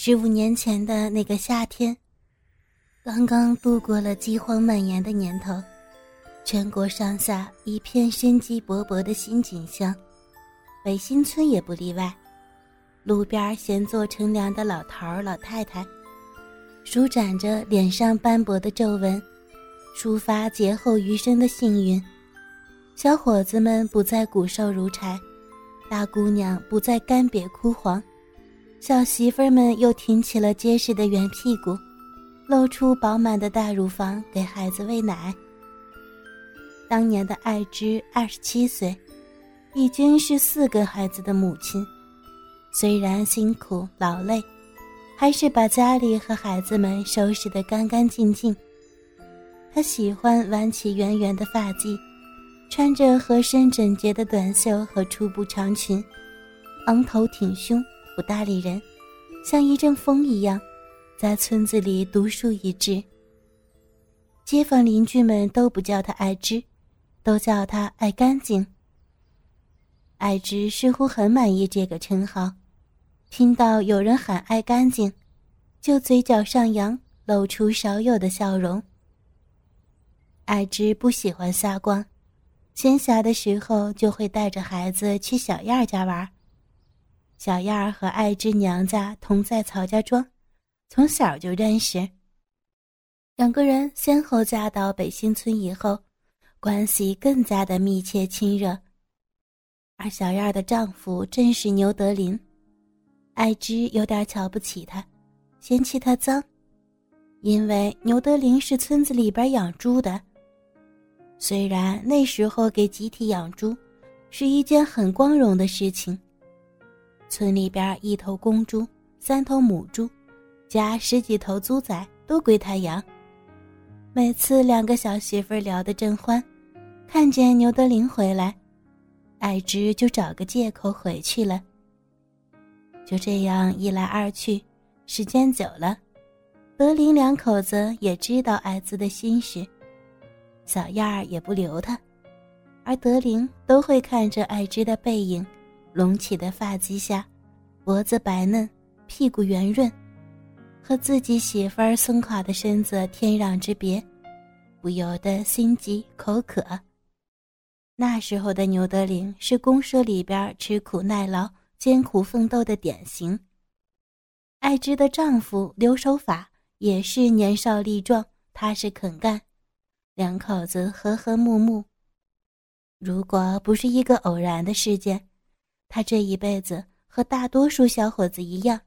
十五年前的那个夏天，刚刚度过了饥荒蔓延的年头，全国上下一片生机勃勃的新景象，北新村也不例外。路边闲坐乘凉的老头、老太太，舒展着脸上斑驳的皱纹，抒发劫后余生的幸运。小伙子们不再骨瘦如柴，大姑娘不再干瘪枯黄。小媳妇们又挺起了结实的圆屁股，露出饱满的大乳房给孩子喂奶。当年的爱芝二十七岁，已经是四个孩子的母亲。虽然辛苦劳累，还是把家里和孩子们收拾得干干净净。她喜欢挽起圆圆的发髻，穿着合身整洁的短袖和粗布长裙，昂头挺胸。不搭理人，像一阵风一样，在村子里独树一帜。街坊邻居们都不叫他爱芝，都叫他爱干净。爱芝似乎很满意这个称号，听到有人喊爱干净，就嘴角上扬，露出少有的笑容。爱芝不喜欢撒光，闲暇的时候就会带着孩子去小燕家玩。小燕儿和爱芝娘家同在曹家庄，从小就认识。两个人先后嫁到北新村以后，关系更加的密切亲热。而小燕儿的丈夫正是牛德林，爱芝有点瞧不起他，嫌弃他脏，因为牛德林是村子里边养猪的。虽然那时候给集体养猪是一件很光荣的事情。村里边一头公猪、三头母猪，加十几头猪仔都归他养。每次两个小媳妇聊得正欢，看见牛德林回来，爱芝就找个借口回去了。就这样一来二去，时间久了，德林两口子也知道爱子的心事，小燕儿也不留他，而德林都会看着爱芝的背影。隆起的发髻下，脖子白嫩，屁股圆润，和自己媳妇儿松垮的身子天壤之别，不由得心急口渴。那时候的牛德林是公社里边吃苦耐劳、艰苦奋斗的典型。爱芝的丈夫刘守法也是年少力壮、踏实肯干，两口子和和睦睦。如果不是一个偶然的事件，他这一辈子和大多数小伙子一样，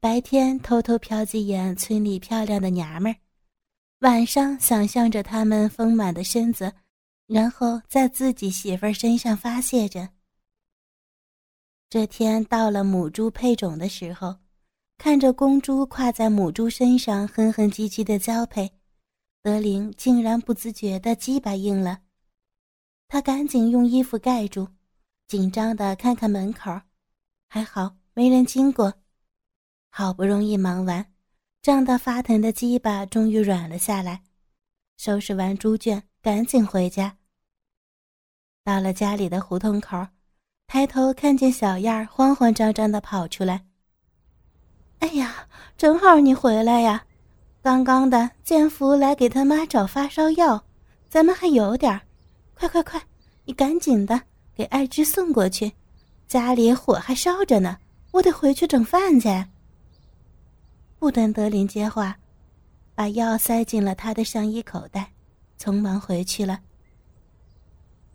白天偷偷瞟几眼村里漂亮的娘们儿，晚上想象着她们丰满的身子，然后在自己媳妇儿身上发泄着。这天到了母猪配种的时候，看着公猪跨在母猪身上哼哼唧唧的交配，德林竟然不自觉的鸡巴硬了，他赶紧用衣服盖住。紧张的看看门口，还好没人经过。好不容易忙完，胀得发疼的鸡巴终于软了下来。收拾完猪圈，赶紧回家。到了家里的胡同口，抬头看见小燕儿慌慌张张的跑出来。哎呀，正好你回来呀！刚刚的建福来给他妈找发烧药，咱们还有点儿。快快快，你赶紧的！给爱芝送过去，家里火还烧着呢，我得回去整饭去。不等德林接话，把药塞进了他的上衣口袋，匆忙回去了。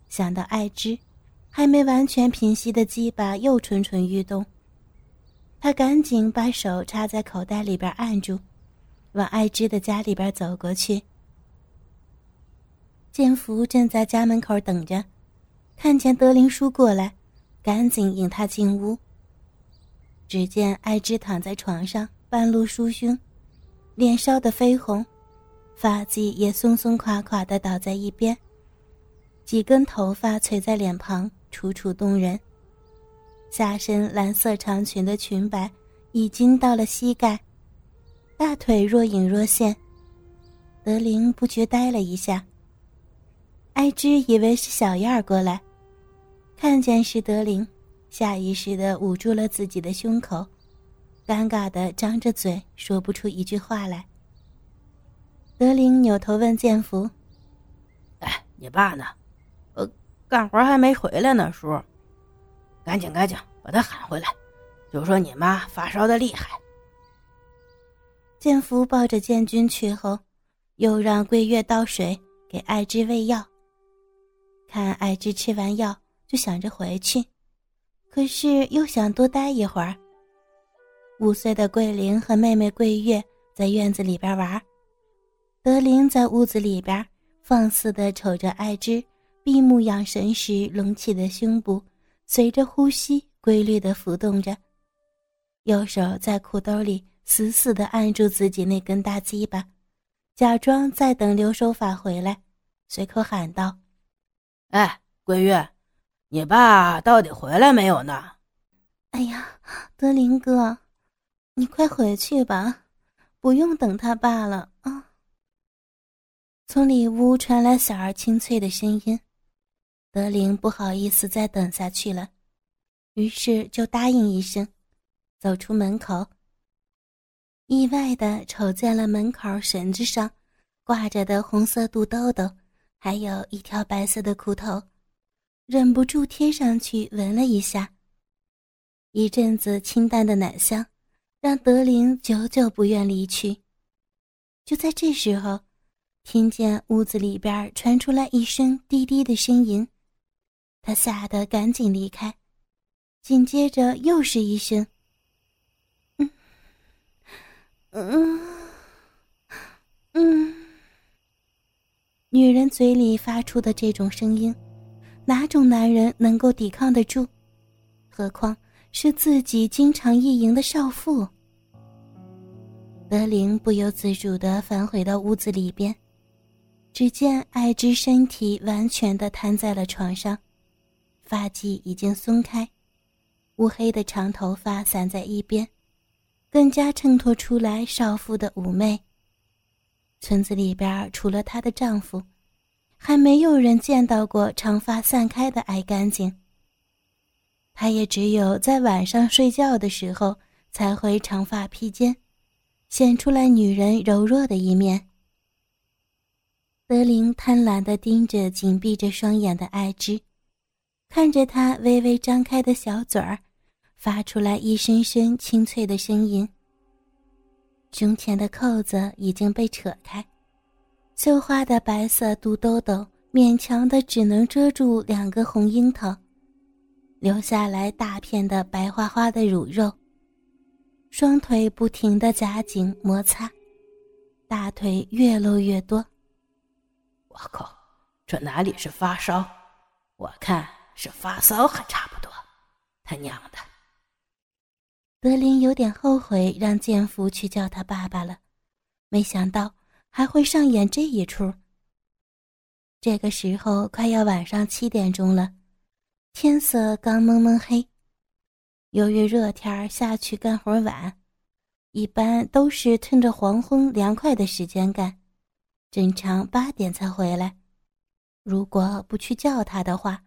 想到爱芝还没完全平息的鸡巴又蠢蠢欲动，他赶紧把手插在口袋里边按住，往爱芝的家里边走过去。建福正在家门口等着。看见德林叔过来，赶紧引他进屋。只见爱芝躺在床上，半露酥胸，脸烧得绯红，发髻也松松垮垮的倒在一边，几根头发垂在脸庞，楚楚动人。下身蓝色长裙的裙摆已经到了膝盖，大腿若隐若现。德林不觉呆了一下。爱芝以为是小燕儿过来。看见是德林，下意识地捂住了自己的胸口，尴尬的张着嘴，说不出一句话来。德林扭头问建福：“哎，你爸呢？呃，干活还没回来呢，叔。赶紧赶紧把他喊回来，就说你妈发烧的厉害。”建福抱着建军去后，又让桂月倒水给爱芝喂药。看爱芝吃完药，就想着回去，可是又想多待一会儿。五岁的桂玲和妹妹桂月在院子里边玩，德林在屋子里边放肆地瞅着爱芝闭目养神时隆起的胸部，随着呼吸规律地浮动着，右手在裤兜里死死地按住自己那根大鸡巴，假装在等刘守法回来，随口喊道：“哎，桂月，你爸到底回来没有呢？”“哎呀，德林哥。”你快回去吧，不用等他爸了啊！从里屋传来小儿清脆的声音，德林不好意思再等下去了，于是就答应一声，走出门口。意外的瞅见了门口绳子上挂着的红色肚兜兜，还有一条白色的裤头，忍不住贴上去闻了一下，一阵子清淡的奶香。让德林久久不愿离去。就在这时候，听见屋子里边传出来一声低低的呻吟，他吓得赶紧离开。紧接着又是一声“嗯嗯嗯”，女人嘴里发出的这种声音，哪种男人能够抵抗得住？何况……是自己经常意淫的少妇。德林不由自主地返回到屋子里边，只见爱之身体完全的瘫在了床上，发髻已经松开，乌黑的长头发散在一边，更加衬托出来少妇的妩媚。村子里边除了她的丈夫，还没有人见到过长发散开的爱干净。他也只有在晚上睡觉的时候才会长发披肩，显出来女人柔弱的一面。德林贪婪地盯着紧闭着双眼的爱之，看着他微微张开的小嘴儿，发出来一声声清脆的声音。胸前的扣子已经被扯开，绣花的白色肚兜兜勉强的只能遮住两个红樱桃。留下来大片的白花花的乳肉，双腿不停的夹紧摩擦，大腿越露越多。我靠，这哪里是发烧？我看是发骚还差不多。他娘的！德林有点后悔让建福去叫他爸爸了，没想到还会上演这一出。这个时候快要晚上七点钟了。天色刚蒙蒙黑，由于热天儿下去干活晚，一般都是趁着黄昏凉快的时间干，正常八点才回来。如果不去叫他的话，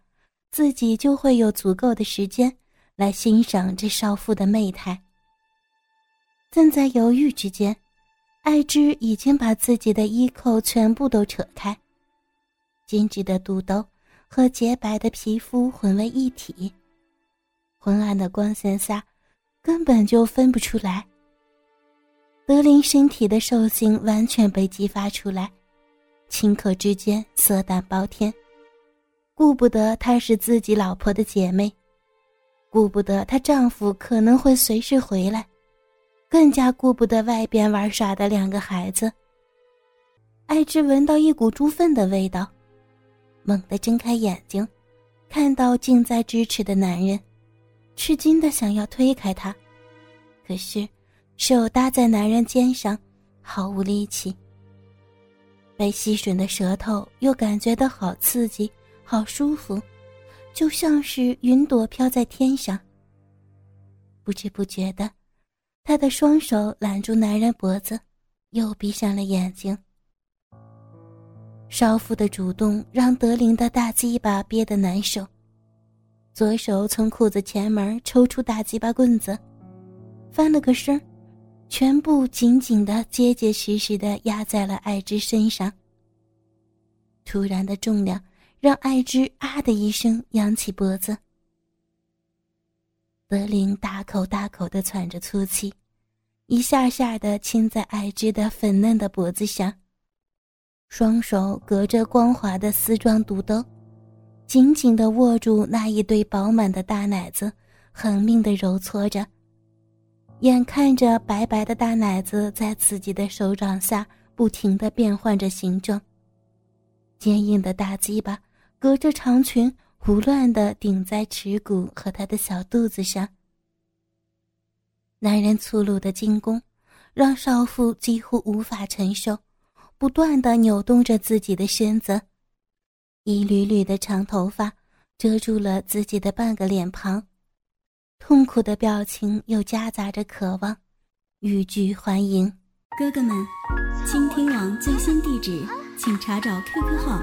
自己就会有足够的时间来欣赏这少妇的媚态。正在犹豫之间，爱之已经把自己的衣扣全部都扯开，精致的肚兜。和洁白的皮肤混为一体，昏暗的光线下，根本就分不出来。德林身体的兽性完全被激发出来，顷刻之间色胆包天，顾不得她是自己老婆的姐妹，顾不得她丈夫可能会随时回来，更加顾不得外边玩耍的两个孩子。艾芝闻到一股猪粪的味道。猛地睁开眼睛，看到近在咫尺的男人，吃惊的想要推开他，可是手搭在男人肩上，毫无力气。被吸吮的舌头又感觉到好刺激、好舒服，就像是云朵飘在天上。不知不觉的，他的双手揽住男人脖子，又闭上了眼睛。少妇的主动让德林的大鸡巴憋得难受，左手从裤子前门抽出大鸡巴棍子，翻了个身，全部紧紧的、结结实实的压在了爱之身上。突然的重量让爱之啊的一声扬起脖子。德林大口大口的喘着粗气，一下下的亲在爱芝的粉嫩的脖子上，双手隔着光滑的丝状肚兜，紧紧的握住那一对饱满的大奶子，狠命的揉搓着。眼看着白白的大奶子在自己的手掌下不停的变换着形状，坚硬的大鸡巴隔着长裙胡乱的顶在耻骨和他的小肚子上。男人粗鲁的进攻，让少妇几乎无法承受，不断的扭动着自己的身子，一缕缕的长头发遮住了自己的半个脸庞。痛苦的表情又夹杂着渴望，欲拒还迎。哥哥们，倾听网最新地址，请查找 QQ 号